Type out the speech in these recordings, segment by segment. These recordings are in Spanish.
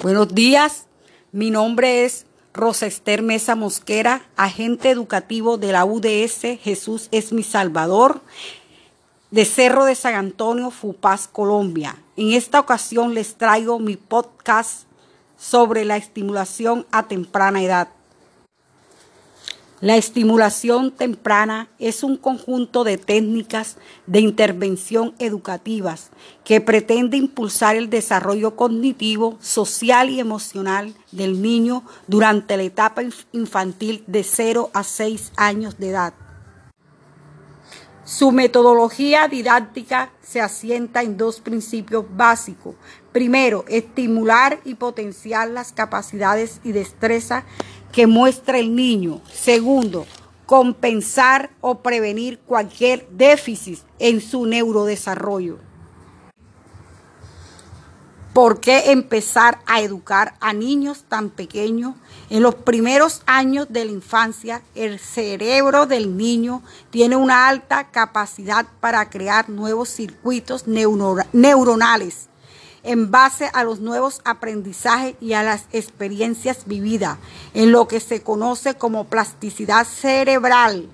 Buenos días, mi nombre es Rosa Esther Mesa Mosquera, agente educativo de la UDS Jesús es mi Salvador, de Cerro de San Antonio, Fupaz, Colombia. En esta ocasión les traigo mi podcast sobre la estimulación a temprana edad. La estimulación temprana es un conjunto de técnicas de intervención educativas que pretende impulsar el desarrollo cognitivo, social y emocional del niño durante la etapa infantil de 0 a 6 años de edad. Su metodología didáctica se asienta en dos principios básicos. Primero, estimular y potenciar las capacidades y destreza que muestra el niño. Segundo, compensar o prevenir cualquier déficit en su neurodesarrollo. ¿Por qué empezar a educar a niños tan pequeños? En los primeros años de la infancia, el cerebro del niño tiene una alta capacidad para crear nuevos circuitos neuronales en base a los nuevos aprendizajes y a las experiencias vividas, en lo que se conoce como plasticidad cerebral.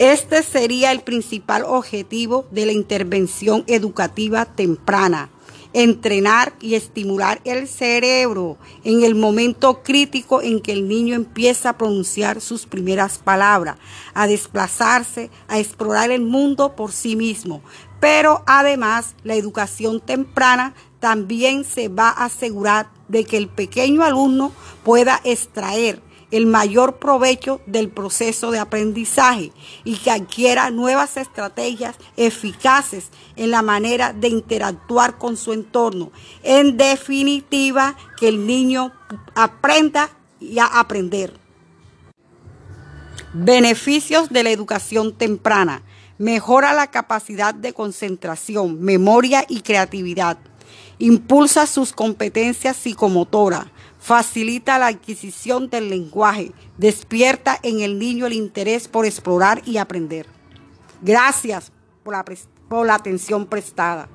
Este sería el principal objetivo de la intervención educativa temprana, entrenar y estimular el cerebro en el momento crítico en que el niño empieza a pronunciar sus primeras palabras, a desplazarse, a explorar el mundo por sí mismo. Pero además la educación temprana también se va a asegurar de que el pequeño alumno pueda extraer el mayor provecho del proceso de aprendizaje y que adquiera nuevas estrategias eficaces en la manera de interactuar con su entorno. En definitiva, que el niño aprenda y a aprender. Beneficios de la educación temprana. Mejora la capacidad de concentración, memoria y creatividad. Impulsa sus competencias psicomotoras facilita la adquisición del lenguaje, despierta en el niño el interés por explorar y aprender. Gracias por la, por la atención prestada.